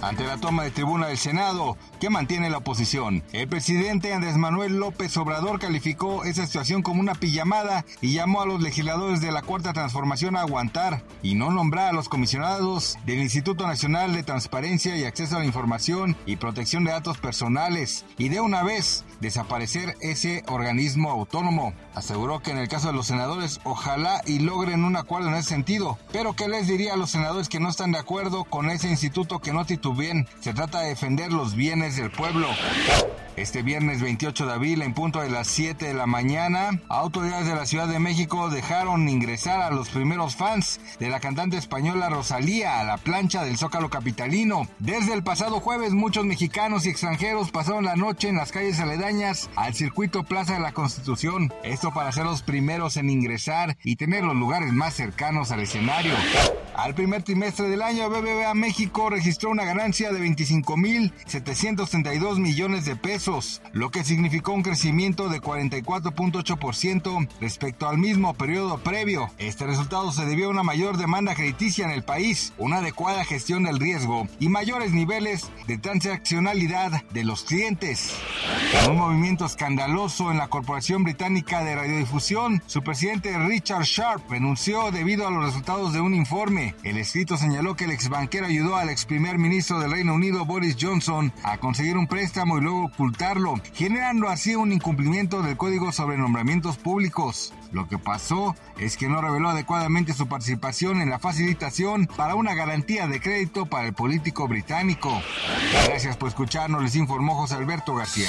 Ante la toma de tribuna del Senado, que mantiene la oposición, el presidente Andrés Manuel López Obrador calificó esa situación como una pijamada y llamó a los legisladores de la Cuarta Transformación a aguantar y no nombrar a los comisionados del Instituto Nacional de Transparencia y Acceso a la Información y Protección de Datos Personales y de una vez desaparecer ese organismo autónomo. Aseguró que en el caso de los senadores ojalá y logren un acuerdo en ese sentido, pero que les diría a los senadores que no están de acuerdo con ese instituto que no titubeen. Se trata de defender los bienes del pueblo. Este viernes 28 de abril, en punto de las 7 de la mañana, autoridades de la Ciudad de México dejaron ingresar a los primeros fans de la cantante española Rosalía a la plancha del Zócalo Capitalino. Desde el pasado jueves, muchos mexicanos y extranjeros pasaron la noche en las calles aledañas al circuito Plaza de la Constitución. Esto para ser los primeros en ingresar y tener los lugares más cercanos al escenario. Al primer trimestre del año, BBVA México registró una ganancia de 25.732 millones de pesos, lo que significó un crecimiento de 44.8% respecto al mismo periodo previo. Este resultado se debió a una mayor demanda crediticia en el país, una adecuada gestión del riesgo y mayores niveles de transaccionalidad de los clientes. Un movimiento escandaloso en la Corporación Británica de Radiodifusión, su presidente Richard Sharp renunció debido a los resultados de un informe. El escrito señaló que el ex banquero ayudó al ex primer ministro del Reino Unido Boris Johnson a conseguir un préstamo y luego ocultarlo, generando así un incumplimiento del Código sobre Nombramientos Públicos. Lo que pasó es que no reveló adecuadamente su participación en la facilitación para una garantía de crédito para el político británico. Gracias por escucharnos, les informó José Alberto García.